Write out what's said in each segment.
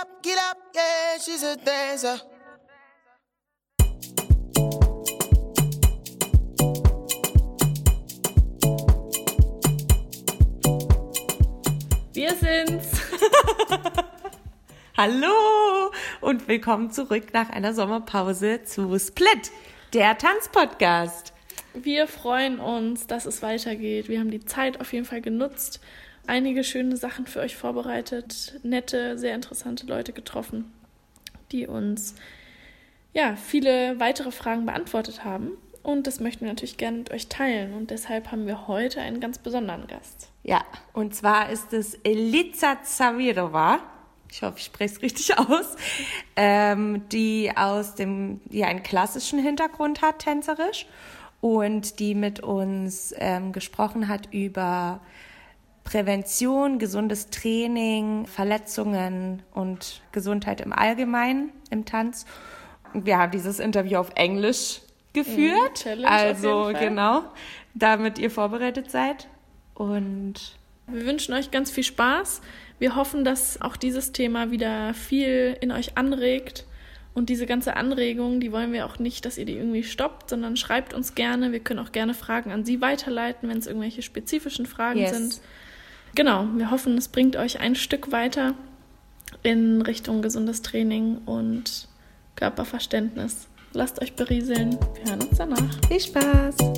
up, get up, yeah, she's a dancer. Wir sind's. Hallo und willkommen zurück nach einer Sommerpause zu Split, der Tanzpodcast. Wir freuen uns, dass es weitergeht. Wir haben die Zeit auf jeden Fall genutzt, einige schöne Sachen für euch vorbereitet, nette, sehr interessante Leute getroffen, die uns ja viele weitere Fragen beantwortet haben. Und das möchten wir natürlich gerne mit euch teilen. Und deshalb haben wir heute einen ganz besonderen Gast. Ja, und zwar ist es Eliza Zavirova. Ich hoffe, ich spreche es richtig aus. Ähm, die aus dem, die einen klassischen Hintergrund hat, tänzerisch. Und die mit uns ähm, gesprochen hat über Prävention, gesundes Training, Verletzungen und Gesundheit im Allgemeinen im Tanz. Wir haben dieses Interview auf Englisch geführt. Mhm, also genau, damit ihr vorbereitet seid. Und Wir wünschen euch ganz viel Spaß. Wir hoffen, dass auch dieses Thema wieder viel in euch anregt. Und diese ganze Anregung, die wollen wir auch nicht, dass ihr die irgendwie stoppt, sondern schreibt uns gerne. Wir können auch gerne Fragen an Sie weiterleiten, wenn es irgendwelche spezifischen Fragen Yes. sind. Genau, wir hoffen, es bringt euch ein Stück weiter in Richtung gesundes Training und Körperverständnis. Lasst euch berieseln. Wir hören uns danach. viel Spaß! Um,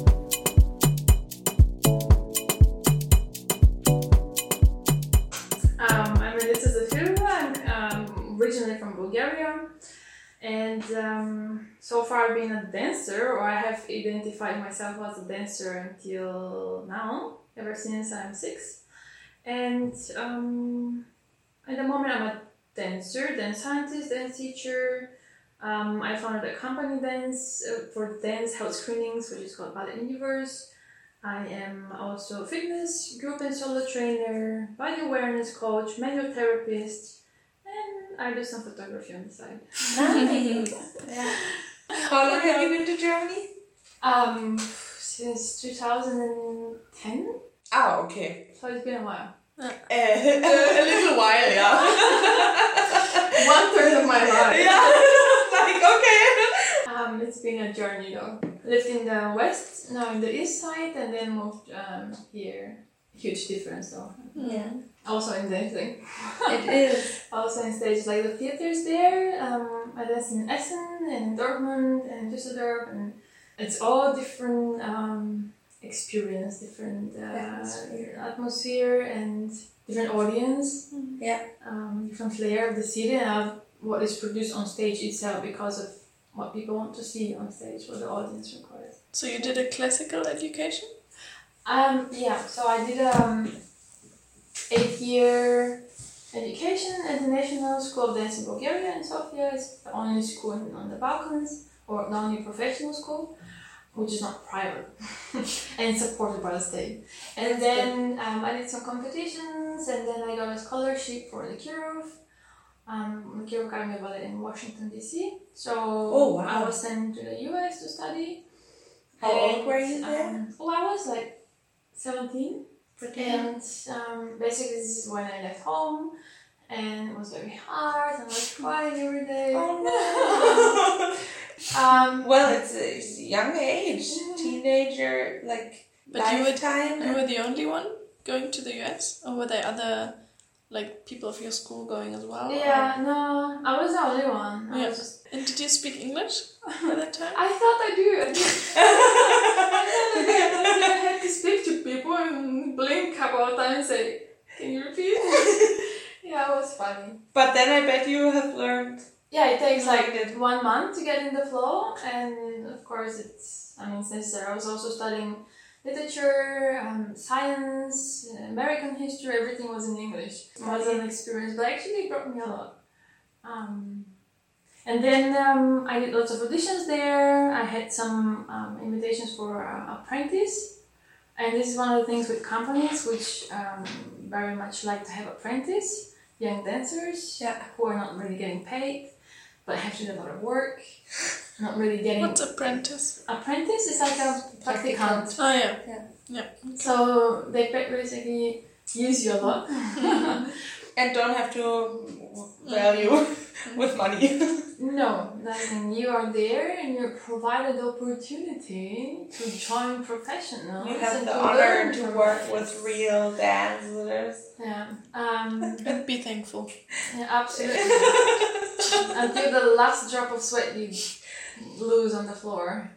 I'm Elisa Zafirova. I'm um, originally from Bulgaria. And um, so far, I've been a dancer, or I have identified myself as a dancer until now, ever since I'm six. And um, at the moment, I'm a dancer, dance scientist, dance teacher. Um, I founded a company dance uh, for dance health screenings, which is called Ballet Universe. I am also a fitness group and solo trainer, body awareness coach, manual therapist, and I do some photography on the side. yeah. How long have you been to Germany? Um, since 2010, Oh, okay. so it's been a while. Uh, a little while, yeah. One third of my life. yeah. like, okay. Um, it's been a journey though. Lived in the west, now in the east side, and then moved um, here. Huge difference though. Yeah. Also in dancing. It is. Also in stages like the theaters there. Um, I dance in Essen and Dortmund and Düsseldorf, and it's all different um, experience, different uh, Atmosphere. atmosphere and different audience, Yeah. um, different flair of the city and of what is produced on stage itself because of what people want to see on stage, what the audience requires. So you did a classical education? Um, yeah, so I did um eight year education at the National School of Dance in Bulgaria in Sofia. It's the only school in, on the Balkans, or the only professional school, which is not private, and supported by the state. And then um, I did some competitions, and then I got a scholarship for the Kirov. Um, the Kirov Academy of Ballet in Washington D.C. So Oh, wow. I was sent to the U.S. to study. How old And, were you there? Um, oh, I was like 17. Pretty And um, basically, this is when I left home, and it was very hard, and I was crying every day. Oh Um, well, it's a, it's young age. Teenager, like, But you would- lifetime. You were the only one going to the US, or were there other like people of your school going as well? yeah, no, I was the only one. I Yeah. was just. And did you speak English at that time? I thought I do. I thought I did. I had to speak to people and blink a couple of times and say, Can you repeat? yeah, it was funny. But then I bet you have learned. Yeah, it takes like it. one month to get in the flow, and of course, it's I mean, it's necessary. I was also studying literature, um, science, American history. Everything was in English. It was an experience, but actually, it brought me a lot. Um, and then um, I did lots of auditions there. I had some um, invitations for uh, apprentice, and this is one of the things with companies which um, very much like to have apprentice young dancers Yeah. who are not really getting paid, but have to do a lot of work. Not really getting What's apprentice? apprentice is like a practicant. Oh yeah. Yeah. Yeah. So they basically use you a lot. And don't have to value with money. No, I you are there and you're provided the opportunity to join professionals. you have the to honor learn to work with real dancers. Yeah. Um, And be thankful. yeah, absolutely. Until the last drop of sweat you lose on the floor.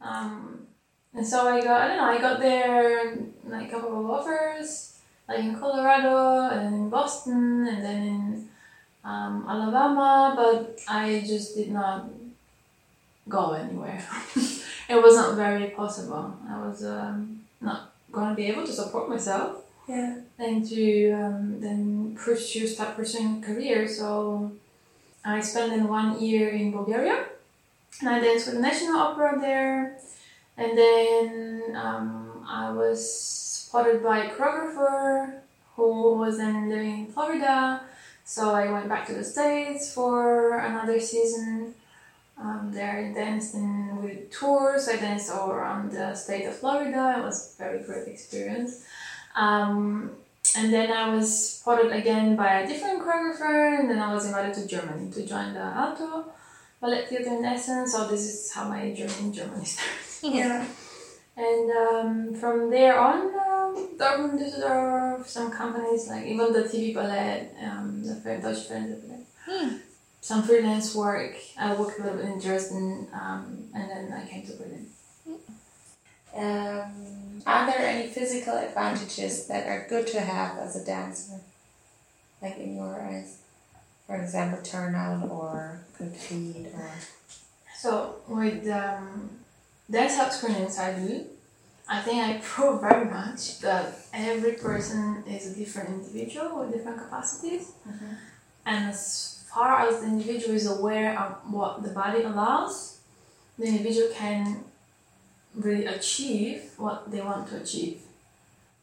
Um, and so I got, I don't know, I got there like a couple of offers, like in Colorado and in Boston and then in um, Alabama, but I just did not go anywhere. it was not very possible. I was um, not going to be able to support myself Yeah. and to um, then pursue start pursuing a career. So I spent one year in Bulgaria, and I danced with the National Opera there, and then um, I was spotted by a choreographer who was then living in Florida. So I went back to the States for another season. Um, there I danced in with tours. I danced all around the state of Florida. It was a very great experience. Um, and then I was spotted again by a different choreographer, and then I was invited to Germany to join the Aalto Ballet Theatre in Essen. So this is how my journey in Germany started. Yeah. And um, from there on, um, Dortmund, Düsseldorf, some companies like even the TV Ballet, um, the Deutsche Fernsehballett, some freelance work. I worked a little bit in Dresden, um, and then I came to Berlin. Um, are there any physical advantages that are good to have as a dancer? Like in your eyes? For example, turnout or good feet or. So with um, dance health screenings I do, I think I prove very much that every person is a different individual with different capacities, and as far as the individual is aware of what the body allows, the individual can really achieve what they want to achieve.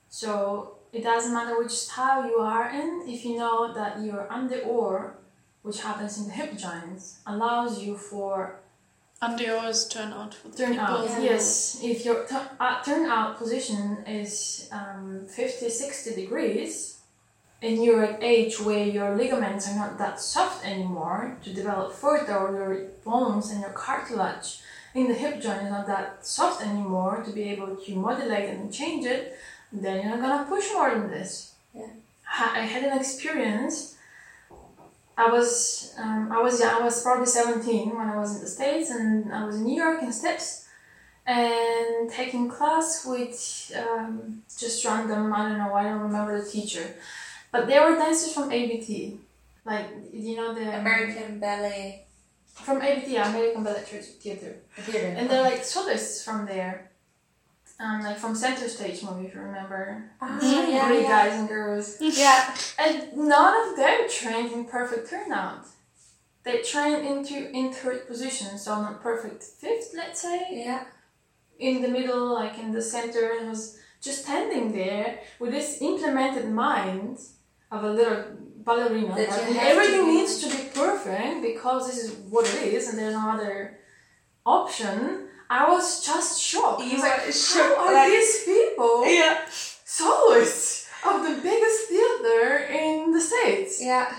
So it doesn't matter which style you are in, if you know that your under or, which happens in the hip joints, allows you for Andeo's turnout for the Turnout, people. yes. If your tu- uh, turnout position is um, 50, 60 degrees, and you're at age where your ligaments are not that soft anymore to develop further, or your bones and your cartilage in the hip joint is not that soft anymore to be able to modulate and change it, then you're not gonna push more than this. Yeah. I had an experience. I was um, I was young, I was probably seventeen when I was in the states, and I was in New York in Steps, and taking class with um, just random. I don't know. I don't remember the teacher, but they were dancers from ABT, like you know the American Ballet from ABT, American Ballet Theater. Theater. And they're like solists from there. Um, like from Center Stage movie, if you remember. Ah, Three yeah, yeah. guys and girls. Yeah. And none of them trained in perfect turnout. They trained into in third position, so not perfect fifth, let's say. Yeah. In the middle, like in the center, and was just standing there with this implemented mind of a little ballerina. That you have to everything needs to be because this is what it is, and there's no other option. I was just shocked. You was like, shocked, How are like- these people Yeah. soloists of the biggest theater in the States? Yeah.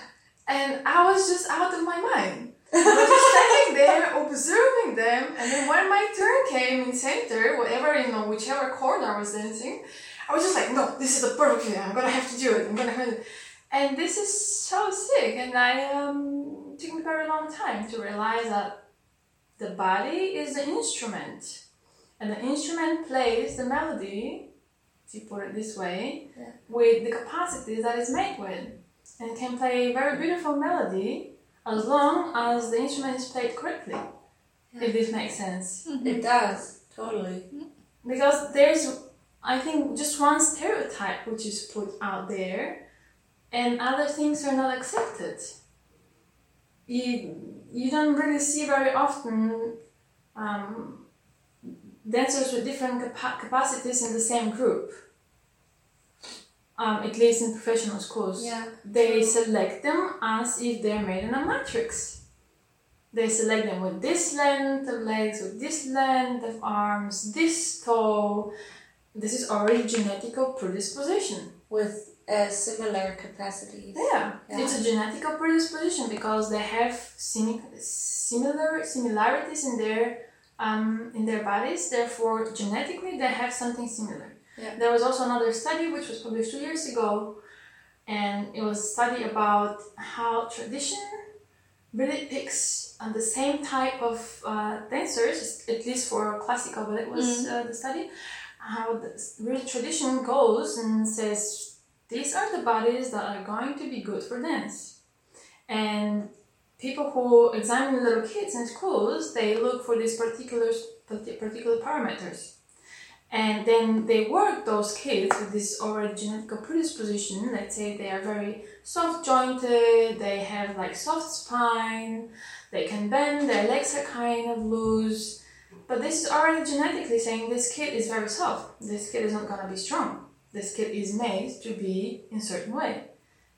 And I was just out of my mind. I was just standing there observing them, and then when my turn came in center, whatever you know, whichever corner I was dancing, I was just like, no, this is the perfect thing. I'm gonna have to do it. I'm gonna have to. And this is so sick. And I um took me a very long time to realize that the body is the instrument, and the instrument plays the melody. If you put it this way, Yeah. with the capacity that it's made with and can play a very beautiful melody as long as the instrument is played correctly. If this makes sense. It mm-hmm. does. Totally. Because there's, I think, just one stereotype which is put out there, and other things are not accepted. You, you don't really see very often um, dancers with different capa- capacities in the same group. Um, at least in professional schools. Yeah. They select them as if they're made in a matrix. They select them with this length of legs, with this length of arms, this tall. This is already genetical predisposition. With uh, similar capacities. Yeah. Yeah. it's a genetical predisposition because they have simi- similar similarities in their um, in their bodies. Therefore, genetically, they have something similar. Yeah. There was also another study which was published two years ago, and it was a study about how tradition really picks uh, the same type of uh, dancers, at least for classical ballet was uh, the study. How the really tradition goes and says these are the bodies that are going to be good for dance. And people who examine little kids in schools, they look for these particular particular parameters. And then they work those kids with this already genetic predisposition. Let's say they are very soft jointed, they have like soft spine, they can bend, their legs are kind of loose. But this is already genetically saying this kid is very soft. This kid is not gonna be strong. This kid is made to be in a certain way.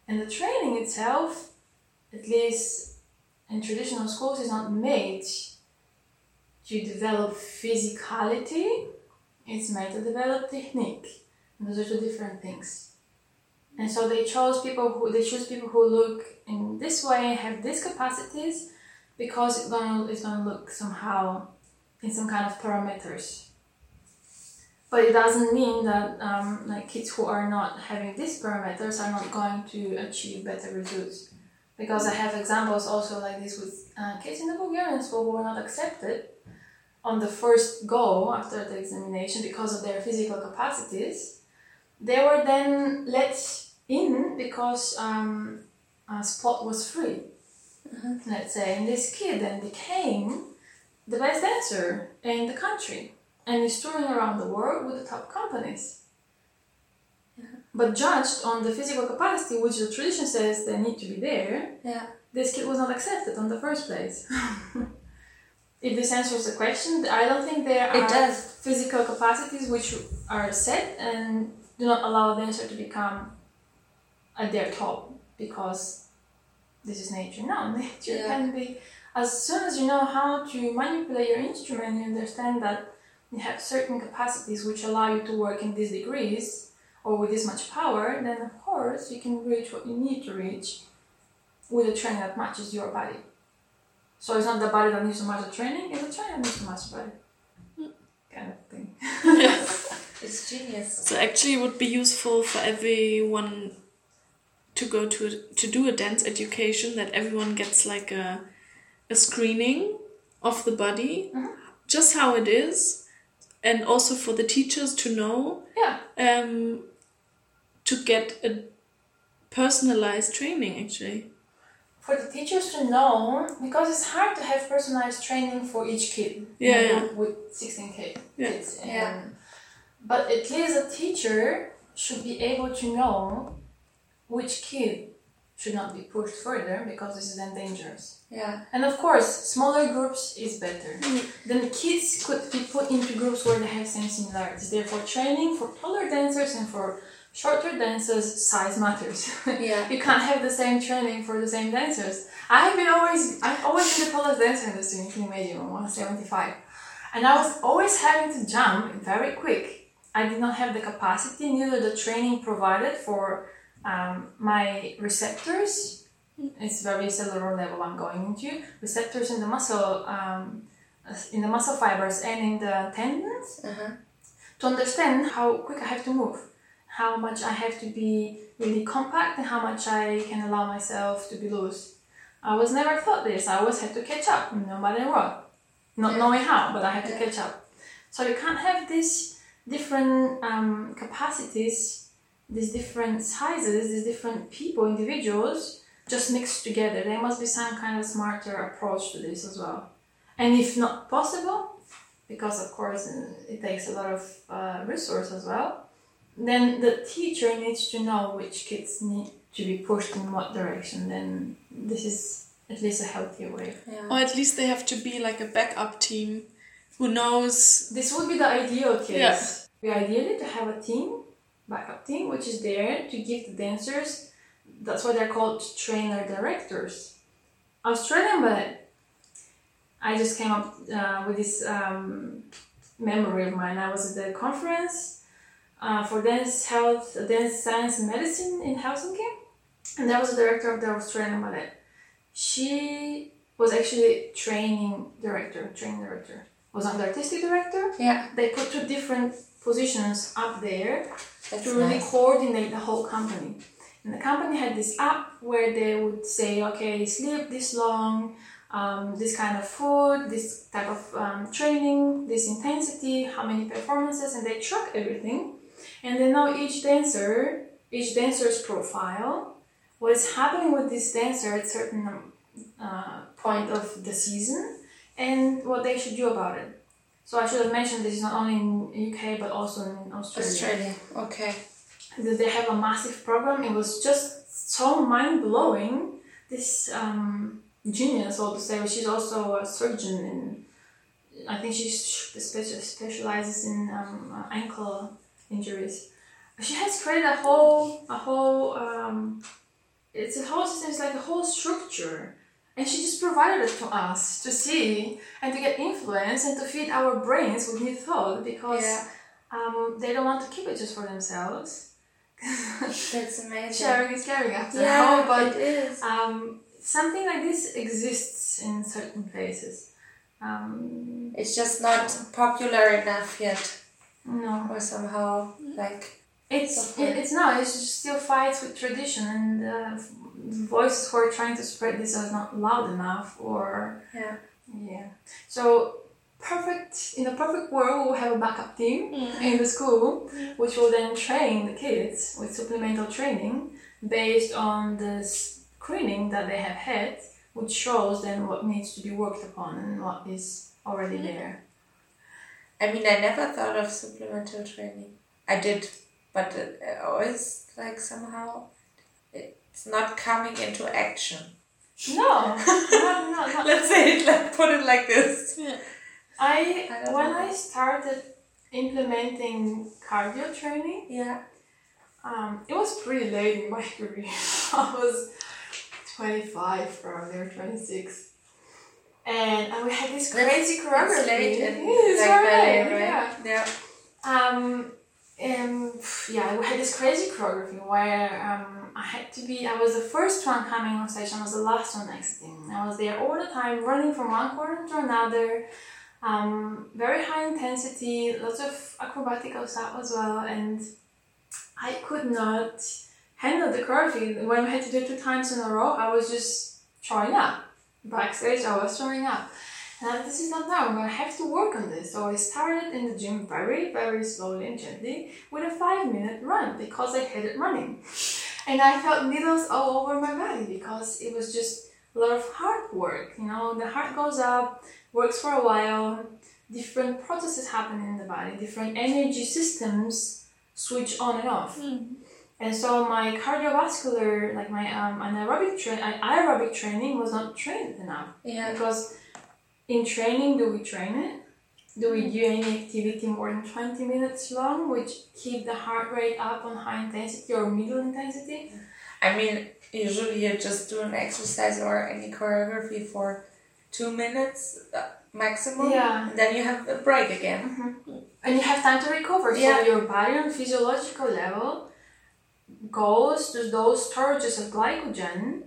And the training itself, at least in traditional schools, is not made to develop physicality. It's made to develop technique. And those are two different things. And so they chose people who they choose people who look in this way, have these capacities, because it's gonna it's gonna look somehow in some kind of parameters. But it doesn't mean that um, like kids who are not having these parameters are not going to achieve better results. Because I have examples also like this with uh, kids in the Bulgarian school who were not accepted on the first go after the examination because of their physical capacities. They were then let in because um, a spot was free. Let's say, and this kid then became the best dancer in the country and is touring around the world with the top companies. But judged on the physical capacity, which the tradition says they need to be there, Yeah. this kid was not accepted on the first place. if this answers the question, I don't think there It are does. physical capacities which are set and do not allow a dancer to become at their top because this is nature. No, nature Yeah. can be as soon as you know how to manipulate your instrument, you understand that you have certain capacities which allow you to work in these degrees or with this much power, then of course you can reach what you need to reach with a training that matches your body. So it's not the body that needs to match the training, it's the training that needs to match the body. Hmm. Kind of thing. It's genius. So actually, it would be useful for everyone to go to a, to do a dance education that everyone gets like a a screening of the body, mm-hmm. just how it is, and also for the teachers to know Yeah. um, to get a personalized training. Actually, For the teachers to know, because it's hard to have personalized training for each kid. Yeah, you know, yeah. With 16 ki- Yeah. kids. Yeah. But at least a teacher should be able to know which kid should not be pushed further because this is then dangerous. Yeah. And of course, smaller groups is better. Mm. Then kids could be put into groups where they have same similarities. Therefore, training for taller dancers and for shorter dancers, size matters. Yeah. you can't have the same training for the same dancers. I have been always, I've always been the tallest dancer in the student. You can imagine, I'm 175. And I was always having to jump very quick. I did not have the capacity, neither the training provided for um, my receptors. It's very cellular level I'm going into. Receptors in the muscle, um, in the muscle fibers and in the tendons Uh-huh. to understand how quick I have to move, how much I have to be really compact, and how much I can allow myself to be loose. I was never taught this. I always had to catch up, no matter what, not Yeah. knowing how, but I had to catch up. So you can't have these different um, capacities, these different sizes, these different people, individuals, just mixed together. There must be some kind of smarter approach to this as well. And if not possible, because of course uh, it takes a lot of uh, resource as well, then the teacher needs to know which kids need to be pushed in what direction. Then this is at least a healthier way. Yeah. or at least they have to be like a backup team who knows. This would be the ideal case. Yeah. We ideally to have a team, backup team, which is there to give the dancers. That's why they're called trainer directors. Australian ballet. I just came up uh, with this um, memory of mine. I was at the conference uh, for dance health, dance science and medicine in Helsinki, and that was the director of the Australian ballet. She was actually training director, training director. Was not the artistic director. Yeah, They put two different positions up there that's to really nice. coordinate the whole company. And the company had this app where they would say, okay, sleep this long, um, this kind of food, this type of um, training, this intensity, how many performances, and they track everything. And they know each dancer, each dancer's profile, what is happening with this dancer at certain uh, point of the season, and what they should do about it. So I should have mentioned this is not only in UK but also in Australia Australia. Okay. that they have a massive program. It was just so mind blowing. This um, genius, so to say, she's also a surgeon, and I think she special, specializes in um, uh, ankle injuries. She has created a whole, a whole. Um, it's a whole system. It's like a whole structure. And she just provided it to us to see and to get influence and to feed our brains with new thought because Yeah, um, they don't want to keep it just for themselves. that's amazing. Sharing is caring after Yeah, all, but it is. um, something like this exists in certain places. Um, It's just not popular enough yet, no, or somehow like it's it, it's not. It's just still fights with tradition, and uh, voices who are trying to spread this are not loud enough, or yeah. yeah. So perfect in a perfect world, we'll have a backup team mm. in the school, mm. which will then train the kids with supplemental training based on the screening that they have had, which shows then what needs to be worked upon and what is already mm. there. I mean, I never thought of supplemental training. I did, but always like somehow it's not coming into action. No, no, no, no. Let's say it like put it like this. I I when know. I started implementing cardio training, Yeah. um, it was pretty late in my career. I was 25 around there, 26. And we had this crazy choreography. It's late Yeah, it's like ballet, right? yeah. Yeah. Um, and yeah, we had this crazy choreography where um, I had to be, I was the first one coming on stage, I was the last one exiting. I was there all the time, running from one corner to another, um, very high intensity, lots of acrobatical stuff as well, and I could not handle the choreography. When we had to do two times in a row, I was just throwing up. Backstage, I was throwing up. And I, this is not now, I'm gonna have to work on this. So I started in the gym very, very slowly and gently with a five minute run because I hated running. And I felt needles all over my body because it was just a lot of hard work. You know, the heart goes up, works for a while, different processes happen in the body, different energy systems switch on and off. And so my cardiovascular, like my um, anaerobic, tra- aerobic training was not trained enough. Yeah. Because in training, do we train it? Do we do any activity more than 20 minutes long, which keep the heart rate up on high intensity or middle intensity? I mean, usually you just do an exercise or any choreography for two minutes uh, maximum. Yeah. And then you have a break again. And you have time to recover. Yeah. So your body on physiological level goes to those storages of glycogen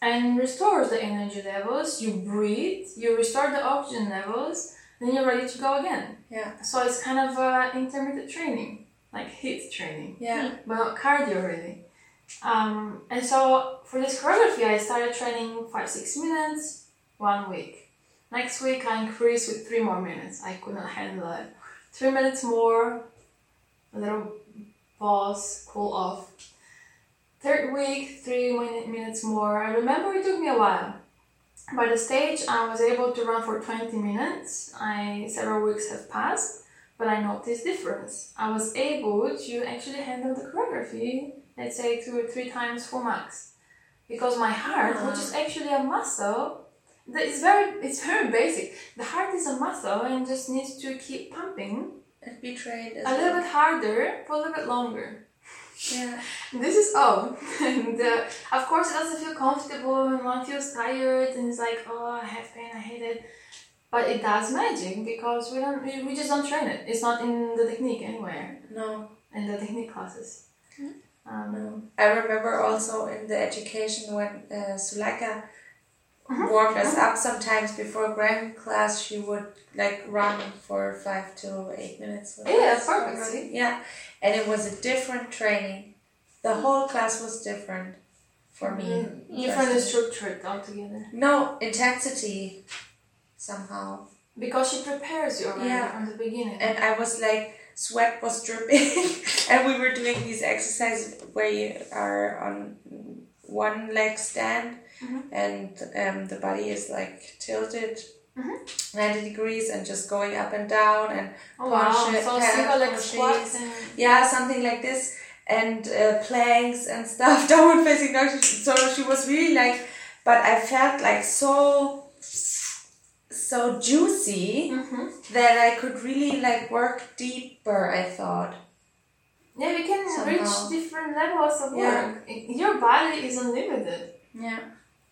and restores the energy levels. You breathe, you restore the oxygen levels, then you're ready to go again. Yeah. So it's kind of uh, intermittent training, like HIIT training. Yeah. but not cardio really. Um, and so for this choreography, I started training five, six minutes, one week. Next week, I increased with three more minutes. I could not handle it. Three minutes more, a little pause, cool off. Third week, three minutes more. I remember it took me a while. By the stage, I was able to run for 20 minutes. I several weeks have passed but I noticed difference. I was able to actually handle the choreography, let's say two or three times full max, because my heart, which uh-huh. is actually a muscle, that is very it's very basic. The heart is a muscle and just needs to keep pumping And be trained a little bit harder for a little bit longer. Yeah. This is all, and uh, of course it doesn't feel comfortable and one feels tired and it's like oh I have pain I hate it, but it does magic because we don't we, we just don't train it. It's not in the technique anywhere. No. in the technique classes. Um, I remember also in the education when uh, Sulaka Uh-huh. warmed us uh-huh. up sometimes before grand class, she would like run for five to eight minutes. Yeah, us perfect. Yeah, and it was a different training. The mm-hmm. whole class was different for me. different personally. structured altogether. No intensity somehow. Because she prepares you already Yeah. from the beginning. and I was like, sweat was dripping, and we were doing these exercises where you are on one leg stand, Mhm. and um, the body is like tilted. Mhm. 90 degrees and just going up and down and oh wow, so hand single leg squats and yeah something like this and uh, planks and stuff downward facing dog so she was really like but i felt like so so juicy Mhm. that i could really like work deeper i thought Yeah, you can Somehow. reach different levels of Yeah. work. Your body is unlimited. yeah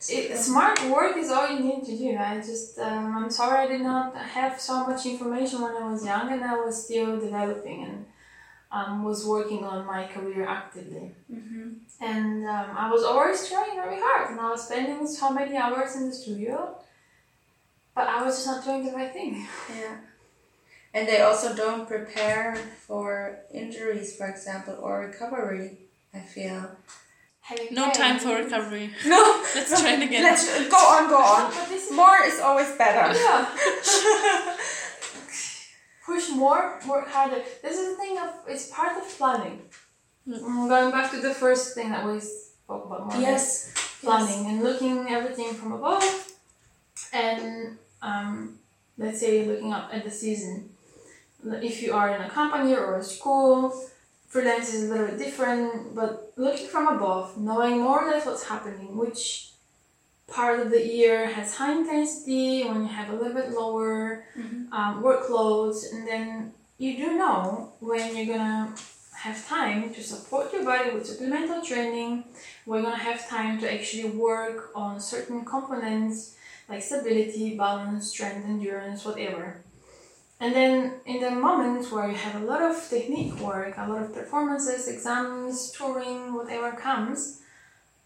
It, smart work is all you need to do. I just, um, I'm sorry I did not have so much information when I was young and I was still developing and um, was working on my career actively. mm-hmm. And um, I was always trying very hard and I was spending so many hours in the studio, but I was just not doing the right thing. yeah and they also don't prepare for injuries for example or recovery i feel Having No pain. time for recovery. no Let's try it again. let's go on go on is more is always better Yeah. Push more, work harder. This is the thing of it's part of planning. Mm, Going back to the first thing that we spoke about more. yes Planning and looking everything from above and um, let's say looking up at the season. If you are in a company or a school, freelance is a little bit different, but looking from above, knowing more or less what's happening, which part of the year has high intensity, when you have a little bit lower um, workloads, and then you do know when you're gonna have time to support your body with supplemental training. We're gonna have time to actually work on certain components like stability, balance, strength, endurance, whatever. And then in the moments where you have a lot of technique work, a lot of performances, exams, touring, whatever comes,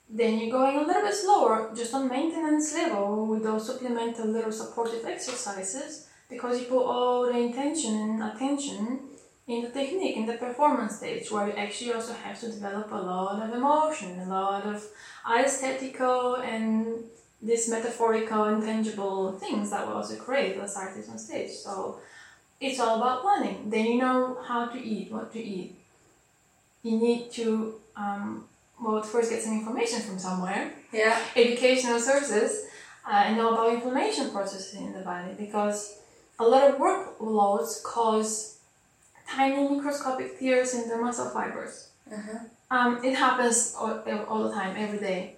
then you're going a little bit slower, just on maintenance level with those supplemental little supportive exercises, because you put all the intention and attention in the technique, in the performance stage, where you actually also have to develop a lot of emotion, a lot of aesthetical and these metaphorical, intangible things that we also create as artists on stage. So it's all about planning. Then you know how to eat, what to eat. You need to, um, well, first get some information from somewhere, yeah educational sources, uh, and know about inflammation processes in the body because a lot of workloads cause tiny microscopic tears in the muscle fibers. uh-huh. Um, it happens all, all the time, every day.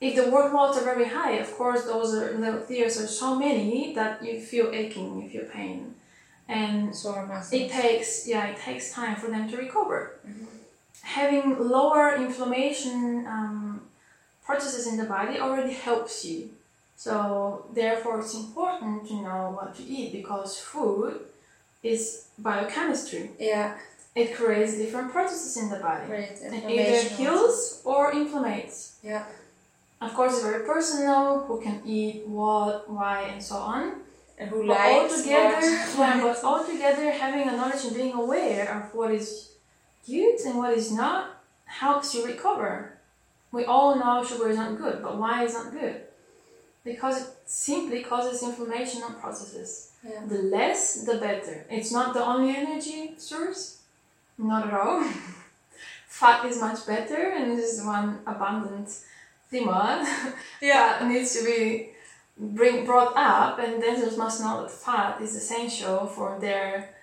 If the workloads are very high, of course, those are, little tears are so many that you feel aching, you feel pain. And sore muscles it takes, yeah, it takes time for them to recover. Having lower inflammation um, processes in the body already helps you. So, therefore, it's important to know what to eat because food is biochemistry. yeah It creates different processes in the body. great It either heals or inflames. yeah Of course, it's very personal who can eat what, why, and so on. And who But likes altogether, but altogether, having a knowledge and being aware of what is good and what is not helps you recover. We all know sugar is not good, but why is not good? Because it simply causes inflammation on processes. Yeah. The less, the better. It's not the only energy source, not at all. Fat is much better, and this is one abundant theme yeah that needs to be bring brought up, and dancers must know that fat is essential for their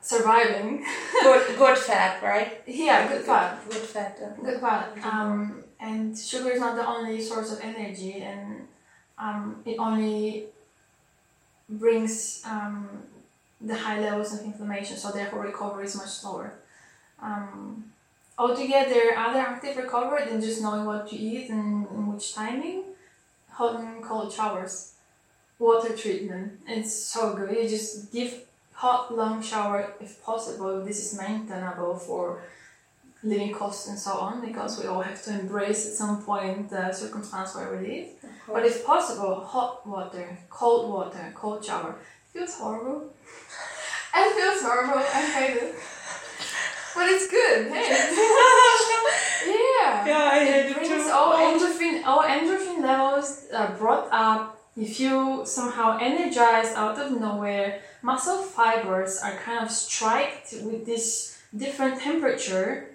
surviving. good good fat right yeah, good fat. good fat uh, Good fat. Um, and sugar is not the only source of energy, and um, it only brings um, the high levels of inflammation, so therefore recovery is much slower. Um, altogether, other active recovery than just knowing what to eat and in which timing, hot and cold showers, water treatment. It's so good. You just give hot long shower if possible. This is maintainable for living costs and so on because we all have to embrace at some point the circumstance where we live. But if possible, hot water, cold water, cold shower. It feels horrible. it feels horrible. I hate it. But it's good. Hey. yeah. Yeah, I hate it it brings too. all endorphin, all endorphin levels are brought up. If You somehow energized out of nowhere. Muscle fibers are kind of striked with this different temperature,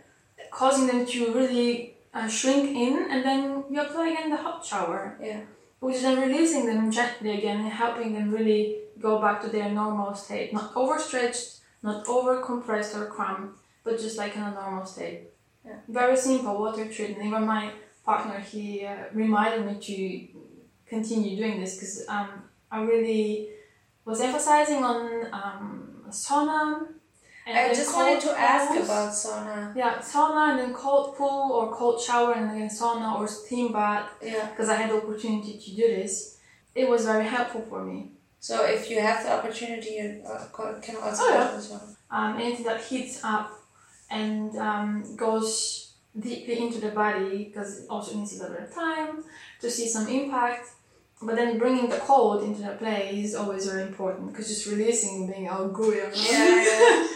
causing them to really uh, shrink in, and then you apply again the hot shower Yeah. which is then releasing them gently again and helping them really go back to their normal state. Not overstretched, not over compressed or cramped, but just like in a normal state. Yeah. Very simple water treatment. Even my partner, he uh, reminded me to continue doing this because um, I really was emphasizing on um, sauna. And I just wanted to ask about sauna. Yeah, sauna and then cold pool or cold shower and then sauna or steam bath Yeah. because I had the opportunity to do this, it was very helpful for me. So if you have the opportunity, you uh, can also Oh, yeah. to sauna. Um, anything that heats up and um, goes deeply into the body because it also needs a little bit of time to see some impact. But then bringing the cold into the play is always very important because just releasing being all gooey. Yeah, yeah.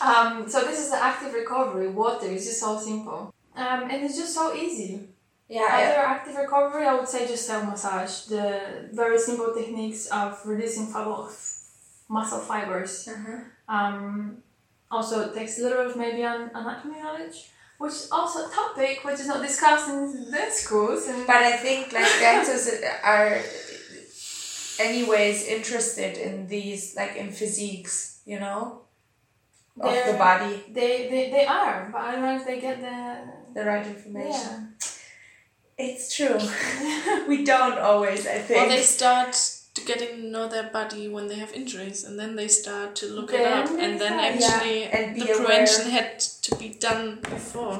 um, so this is the active recovery. Water is just so simple. Um, and it's just so easy. Yeah, Other active recovery, I would say just self massage. The very simple techniques of releasing fiber, muscle fibers. uh-huh. Um, also, it takes a little bit of maybe an anatomy knowledge, which is also a topic which is not discussed in dance schools. And But I think like dancers are anyways interested in these like in physiques, you know, of the They're- body, they, they, they are, but I don't know if they get the. the right information. Yeah. It's true. we don't always, I think. Or they start to getting to know their body when they have injuries, and then they start to look it up, and then actually Yeah, and be the aware. prevention had to be done before.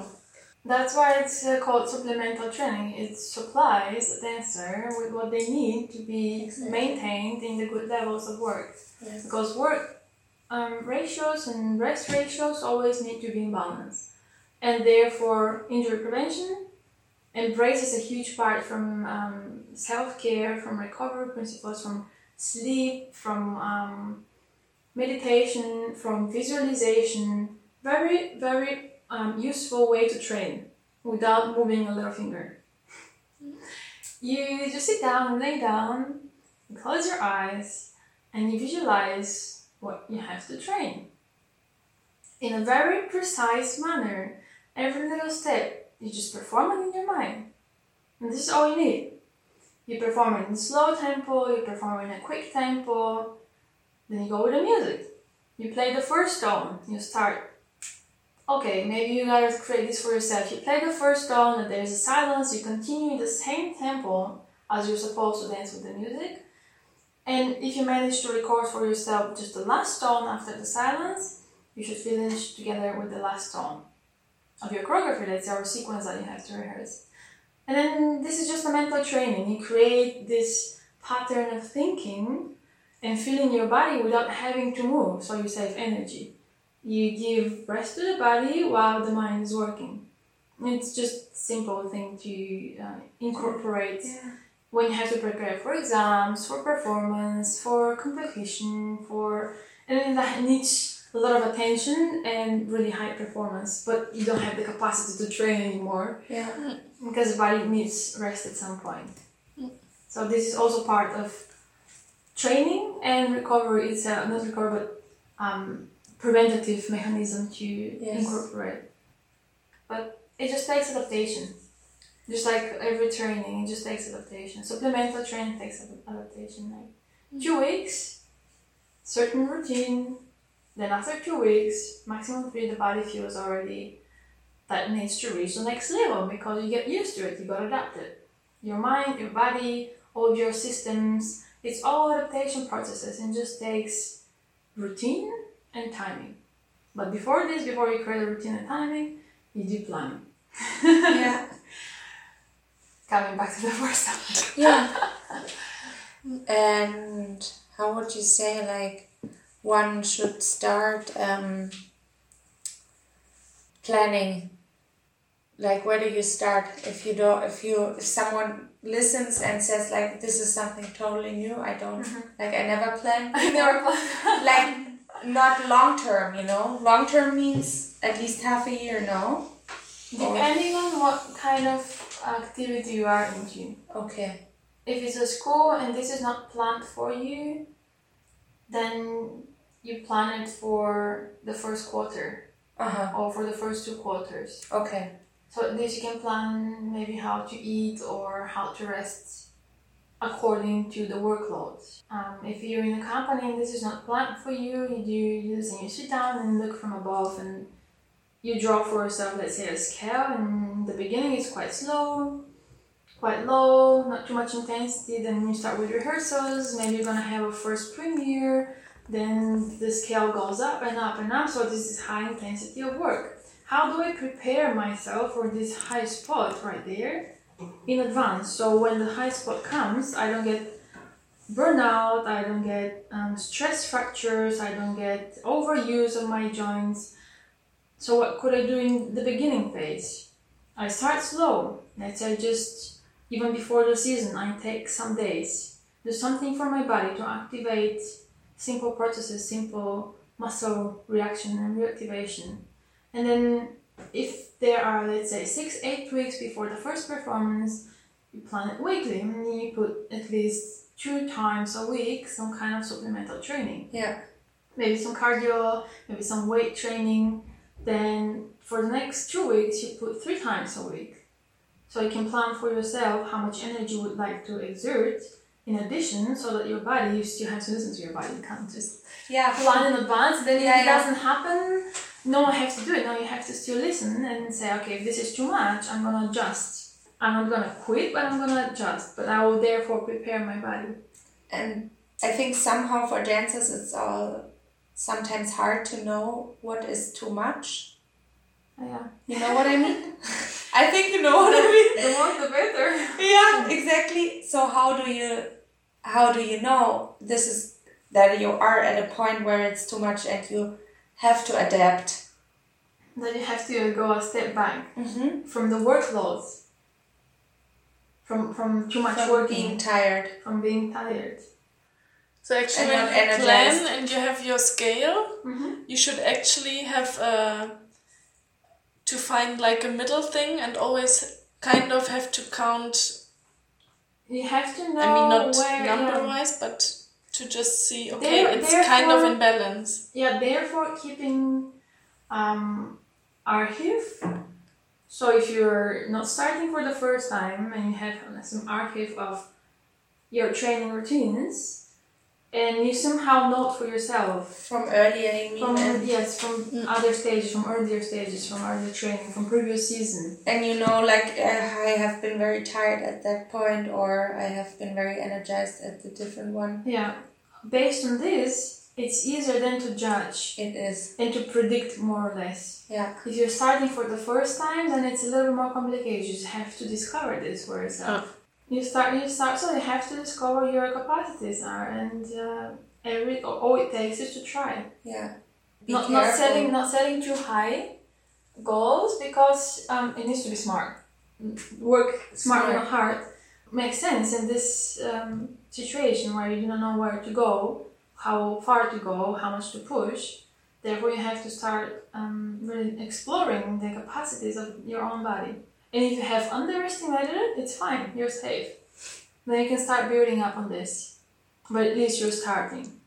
That's why it's uh, called supplemental training. It supplies a dancer with what they need to be Exactly. maintained in the good levels of work. Yes. Because work um, ratios and rest ratios always need to be in balance. And therefore, injury prevention embraces a huge part from um, self care, from recovery principles, from sleep, from um, meditation, from visualization. Very, very um, useful way to train without moving a little finger. You just sit down, and lay down, you close your eyes, and you visualize what you have to train. In a very precise manner, every little step, you just perform it in your mind. And this is all you need. You perform it in slow tempo, you perform it in a quick tempo, then you go with the music. You play the first tone, you start. Okay, maybe you gotta create this for yourself. You play the first tone, and there's a silence, you continue in the same tempo as you're supposed to dance with the music. And if you manage to record for yourself just the last tone after the silence, you should finish together with the last tone of your choreography, that's our sequence that you have to rehearse. And then this is just a mental training. You create this pattern of thinking and feeling your body without having to move, so you save energy. You give rest to the body while the mind is working. It's just a simple thing to uh, incorporate Yeah. when you have to prepare for exams, for performance, for competition, for and then that needs a lot of attention and really high performance. But you don't have the capacity to train anymore Yeah. Because the body needs rest at some point. So this is also part of training and recovery. It's a not recovery, but um, preventative mechanism to Yes. incorporate. But it just takes adaptation. Just like every training, it just takes adaptation. Supplemental training takes adaptation. Like two weeks, certain routine. Then after two weeks, maximum three, the body feels already that needs to reach the next level because you get used to it. You got adapted. Your mind, your body, all your systems. It's all adaptation processes and just takes routine and timing. But before this, before you create a routine and timing, you do planning. Yeah. Coming back to the first topic. Yeah. and how would you say like one should start um, planning? Like, where do you start if you don't? If you if someone listens and says like this is something totally new, I don't like. I never plan I never planned. like not long term, you know. Long term means at least half a year, no? Depending on what kind of activity you are into. Okay. If it's a school and this is not planned for you, then you plan it for the first quarter Uh huh. or for the first two quarters. Okay. So at least you can plan maybe how to eat or how to rest according to the workload. Um, if you're in a company and this is not planned for you, you do this and you sit down and look from above and you draw for yourself, let's say, a scale. And the beginning is quite slow, quite low, not too much intensity. Then you start with rehearsals. Maybe you're gonna have a first premiere. Then the scale goes up and up and up. So this is high intensity of work. How do I prepare myself for this high spot right there in advance? So when the high spot comes, I don't get burnout, I don't get um, stress fractures, I don't get overuse of my joints. So what could I do in the beginning phase? I start slow. Let's say just even before the season, I take some days, do something for my body to activate simple processes, simple muscle reaction and reactivation. And then if there are let's say six, eight weeks before the first performance, you plan it weekly and you put at least two times a week some kind of supplemental training. Yeah. Maybe some cardio, maybe some weight training. Then for the next two weeks you put three times a week. So you can plan for yourself how much energy you would like to exert in addition so that your body you still have to listen to your body. You can't just Yeah. plan in advance. Then Yeah, if it yeah. doesn't happen, no one has to do it. No, you have to still listen and say, okay, if this is too much, I'm gonna adjust. I'm not gonna quit, but I'm gonna adjust. But I will therefore prepare my body. And I think somehow for dancers it's all sometimes hard to know what is too much. Yeah. You know what I mean? I think you know what I mean. The more the better. yeah, exactly. So how do you how do you know this is that you are at a point where it's too much and you have to adapt? Then you have to go a step back Mm-hmm. from the workloads. From from too much From working, being tired. from being tired. So actually, And when not you energized. plan and you have your scale, Mm-hmm. you should actually have uh, to find like a middle thing and always kind of have to count. You have to know I mean, not number wise, but to just see okay, There- it's kind of in balance. Yeah, therefore keeping um, archive. So if you're not starting for the first time and you have some archive of your training routines, and you somehow note for yourself From earlier, you mean? from and, yes from other stages, from earlier stages, from earlier training, from previous season. and you know, like, uh, I have been very tired at that point, or I have been very energized at the different one. Yeah, based on this, it's easier then to judge It is. and to predict more or less. Yeah. If you're starting for the first time, then it's a little more complicated. You just have to discover this for yourself. You start, you start, so you have to discover your capacities are, and uh, every all it takes is to try. Yeah. Be Not not setting not setting too high goals because um, it needs to be smart. Work smart, Smart. not hard makes sense in this um, situation where you do not know where to go, how far to go, how much to push. Therefore, you have to start um, really exploring the capacities of your own body. And if you have underestimated it, it's fine, you're safe. Then you can start building up on this. But at least you're starting.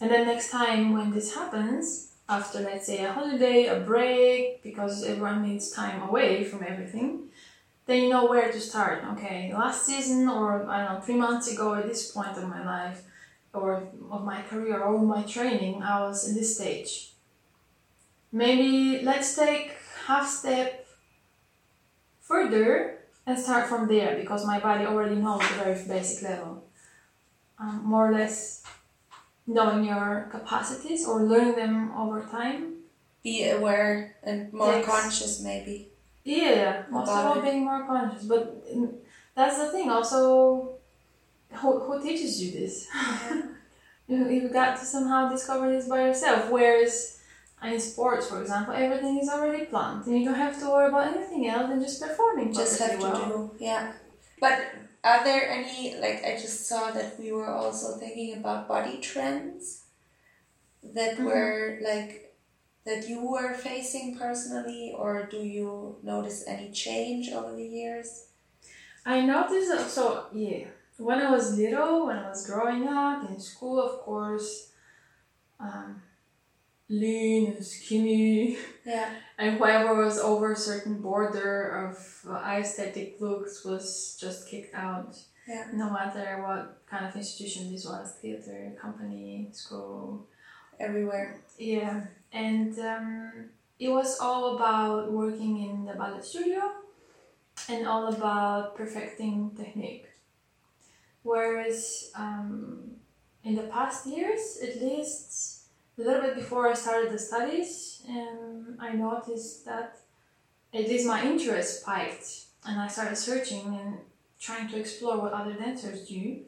And then next time when this happens, after let's say a holiday, a break, because everyone needs time away from everything, then you know where to start. Okay, last season or I don't know, three months ago at this point of my life or of my career or my training, I was in this stage. Maybe let's take half step further and start from there because my body already knows the very basic level. Um, more or less knowing your capacities or learning them over time. Be aware and more Takes- conscious, maybe. Yeah, also About it. being more conscious. But that's the thing. Also, who, who teaches you this? you, you got to somehow discover this by yourself. Whereas in sports, for example, everything is already planned, and you don't have to worry about anything else than just performing. just have to well. do yeah but are there any like i just saw that we were also thinking about body trends that Mhm. were like that you were facing personally or do you notice any change over the years I noticed that- so yeah. When I was little, when I was growing up in school, of course, um, lean and skinny, yeah and whoever was over a certain border of aesthetic looks was just kicked out. Yeah. No matter what kind of institution this was, theater, company, school, everywhere yeah, and um, it was all about working in the ballet studio and all about perfecting technique. Whereas um, in the past years, at least a little bit before I started the studies, um, I noticed that at least my interest spiked and I started searching and trying to explore what other dancers do.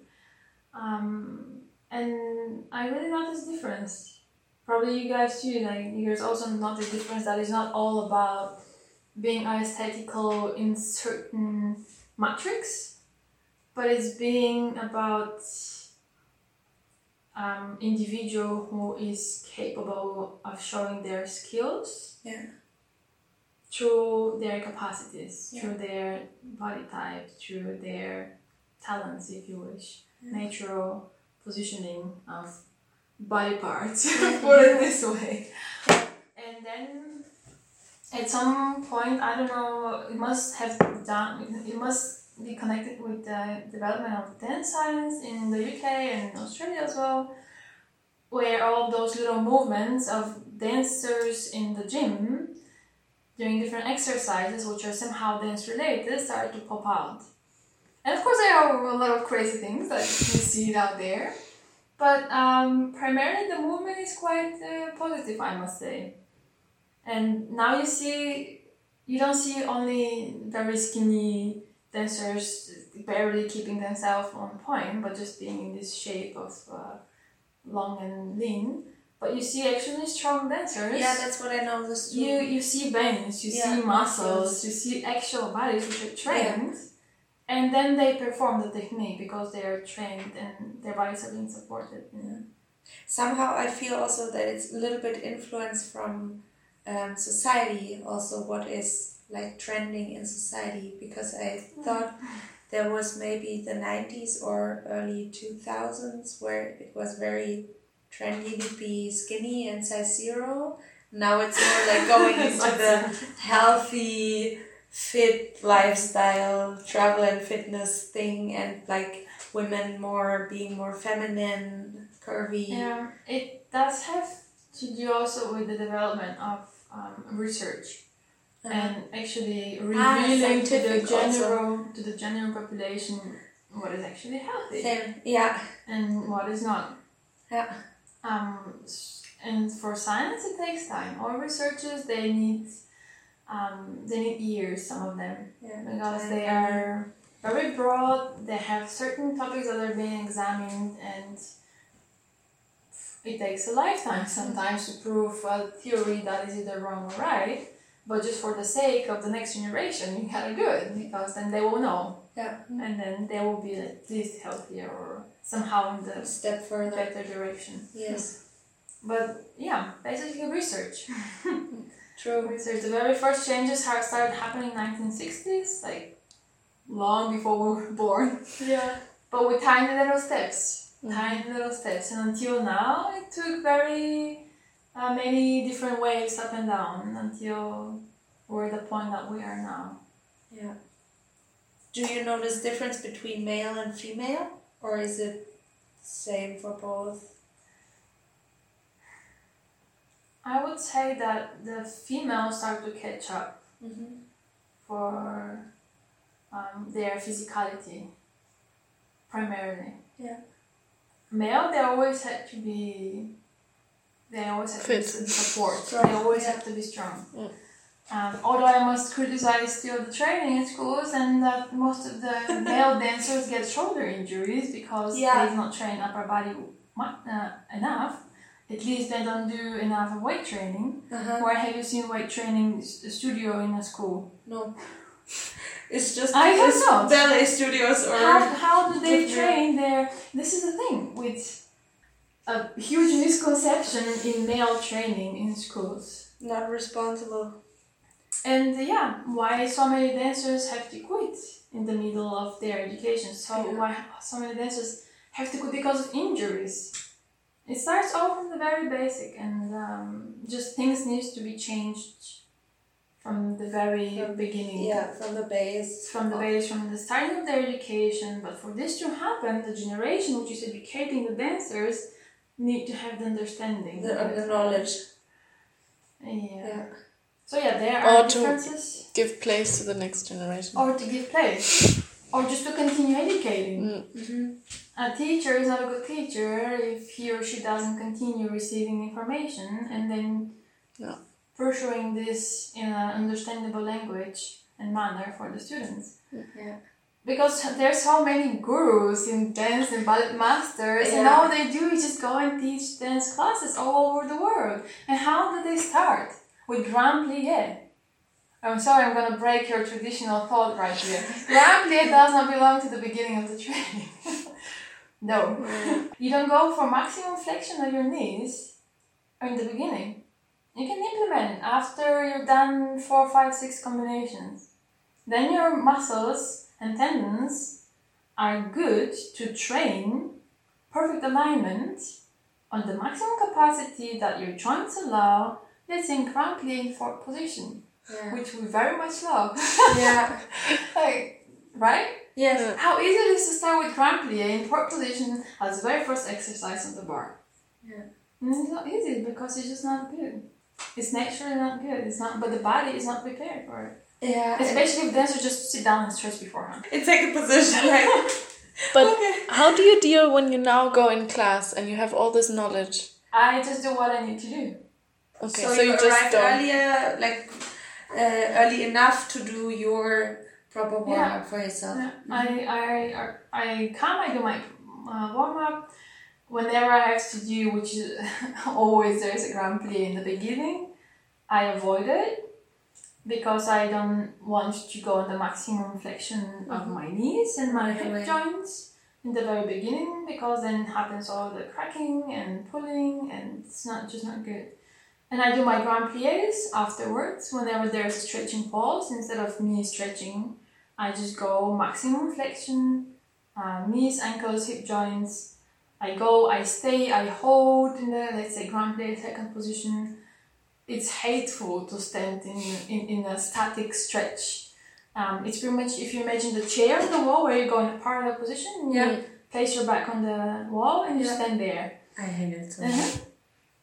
Um, and I really noticed difference probably you guys too like you guys also notice difference that is not all about being aesthetical in certain matrix but it's being about um, individual who is capable of showing their skills Yeah. through their capacities Yeah. through their body type through their talents if you wish natural positioning of body parts, put it this way. And then at some point, I don't know, it must have done, it must be connected with the development of dance science in the UK and Australia as well, where all those little movements of dancers in the gym doing different exercises which are somehow dance related started to pop out. And of course, there are a lot of crazy things that you see out there. But um, primarily, the movement is quite uh, positive, I must say. And now you see, you don't see only very skinny dancers barely keeping themselves on pointe, but just being in this shape of uh, long and lean. But you see actually strong dancers. yeah that's what i noticed too. You you see veins, you Yeah, see muscles, you see actual bodies which are trained, and then they perform the technique because they are trained and their bodies are being supported. You know? somehow I feel also that it's a little bit influenced from um, society, also what is like trending in society, because I thought there was maybe the 90s or early 2000s where it was very trendy to be skinny and size zero. Now it's more like going into the healthy, fit lifestyle, travel and fitness thing, and like women more being more feminine, curvy. Yeah, it does have to do also with the development of um, research. And actually Ah, revealing to the scientific also. general to the general population what is actually healthy Same. Yeah. and what is not. Yeah. Um, and for science, it takes time. All researchers they need um, they need years. Some of them Yeah. because they are very broad. They have certain topics that are being examined, and it takes a lifetime sometimes to prove a theory that is either wrong or right. But just for the sake of the next generation, you gotta do it because then they will know, Yeah. and then they will be at least healthier or somehow in the step further. better direction. Yes. Hmm. But yeah, basically research. True. Research. The very first changes ha- started happening in 1960s, like long before we were born. Yeah. But with tiny little steps, mm-hmm. tiny little steps, and until now, it took very uh, many different waves up and down until we're at the point that we are now. Yeah. Do you notice difference between male and female, or is it same for both? I would say that the females start to catch up Mm-hmm. for um, their physicality, primarily. Yeah. Male, they always had to be. They always had Fit. to be support. Strong, They always have to be strong. Um, although I must criticize still the training in schools and that most of the male dancers get shoulder injuries because Yeah. they not train upper body uh, enough, at least they don't do enough weight training. Uh-huh. Where have you seen weight training studio in a school? No. It's just I ballet studios or How, how do they train their? This is the thing with a huge misconception in male training in schools. not responsible. And uh, yeah, why so many dancers have to quit in the middle of their education? So Yeah. why so many dancers have to quit because of injuries? It starts all from the very basic, and um, just things needs to be changed from the very From- beginning. Yeah, from the base. From the base, from the starting of their education, but for this to happen, the generation which is educating the dancers need to have the understanding. The, the knowledge. Yeah. Yeah. So yeah, there Or are to- Give place to the next generation. or to give place, or just to continue educating. Mm. Mm-hmm. A teacher is not a good teacher if he or she doesn't continue receiving information and then Yeah. pursuing this in an understandable language and manner for the students. Yeah. Because there's so many gurus in dance and ballet masters, and all they do is just go and teach dance classes all over the world. And how did they start? With Grand Plié. I'm sorry, I'm gonna break your traditional thought right here. Grand Plié does not belong to the beginning of the training. no. You don't go for maximum flexion of your knees in the beginning. You can implement after you've done four, five, six combinations. Then your muscles and tendons are good to train perfect alignment on the maximum capacity that your joints allow. Let's say in grand plié in fourth position, Yeah. which we very much love. yeah. like, right? Yes. How easy it is to start with grand plie in fourth position as the very first exercise on the barre. Yeah. And it's not easy because it's just not good. It's naturally not good. It's not, but the body is not prepared for it. Yeah. Especially if dancers just sit down and stretch beforehand. It's like a position like But Okay. how do you deal when you now go in class and you have all this knowledge? I just do what I need to do. Okay, so, so, you, you, just arrived don't. earlier, like uh, early enough to do your proper warm Yeah. up for yourself. Yeah, I, I, I come, I do my uh, warm up. Whenever I have to do, which is always there's a grand plie in the beginning, I avoid it because I don't want to go on the maximum flexion of my knees and my hip Right. joints in the very beginning because then happens all the cracking and pulling and it's not just not good. And I do my grand plies afterwards whenever there's a stretching pause instead of me stretching I just go maximum flexion, uh, knees, ankles, hip joints. I go, I stay, I hold in the, let's say, grand plie second position. It's hateful to stand in, in, in a static stretch. Um, it's pretty much, if you imagine the chair on the wall where you go in a parallel position, Yeah. you place your back on the wall and you Yeah. stand there. I hate it so Uh-huh.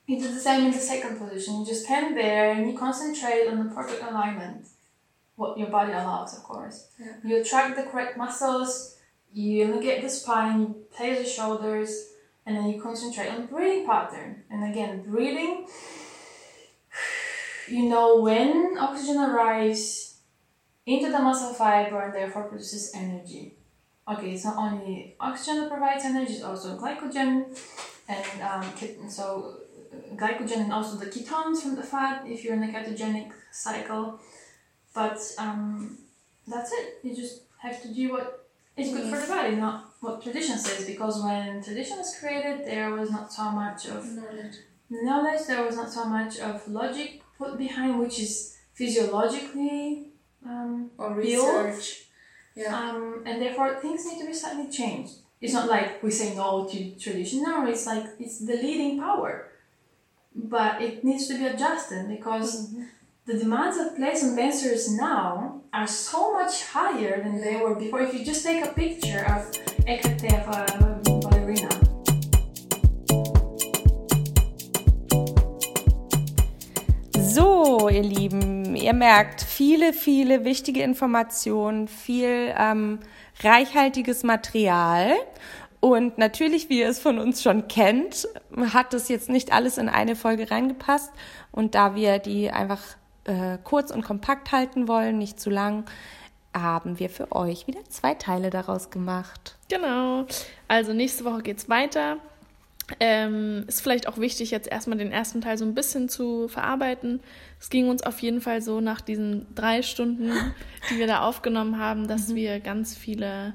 You do the same in the second position. You just stand there and you concentrate on the perfect alignment. What your body allows, of course. Yeah. You attract the correct muscles, you elongate the spine, you place the shoulders, and then you concentrate on breathing pattern. And again, breathing, you know when oxygen arrives into the muscle fiber and therefore produces energy. Okay, it's not only oxygen that provides energy, it's also glycogen and um, so uh, glycogen and also the ketones from the fat if you're in a ketogenic cycle. But um, that's it. You just have to do what is good for the body, not what tradition says. Because when tradition was created, there was not so much of Knowledge. knowledge, there was not so much of logic put behind, which is physiologically um, Or research. Yeah. um, and therefore things need to be slightly changed. It's not like we say no to tradition. No, it's like it's the leading power, but it needs to be adjusted because the demands of players and dancers now are so much higher than they were before. If you just take a picture of Ekate of a ballerina, ihr Lieben, ihr merkt viele, viele wichtige Informationen, viel ähm, reichhaltiges Material. Und natürlich, wie ihr es von uns schon kennt, hat das jetzt nicht alles in eine Folge reingepasst. Und da wir die einfach äh, kurz und kompakt halten wollen, nicht zu lang, haben wir für euch wieder zwei Teile daraus gemacht. Genau. Also nächste Woche geht's weiter. Ähm, ist vielleicht auch wichtig, jetzt erstmal den ersten Teil so ein bisschen zu verarbeiten. Es ging uns auf jeden Fall so nach diesen drei Stunden, die wir da aufgenommen haben, dass wir ganz viele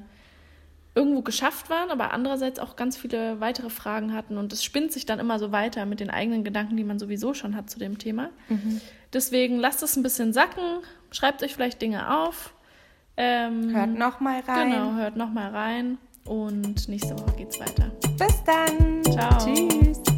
irgendwo geschafft waren, aber andererseits auch ganz viele weitere Fragen hatten und es spinnt sich dann immer so weiter mit den eigenen Gedanken, die man sowieso schon hat zu dem Thema. Deswegen lasst es ein bisschen sacken, schreibt euch vielleicht Dinge auf. Ähm, Hört noch mal rein. Genau, hört nochmal rein und nächste Woche geht's weiter. Bis dann. Ciao. Tschüss.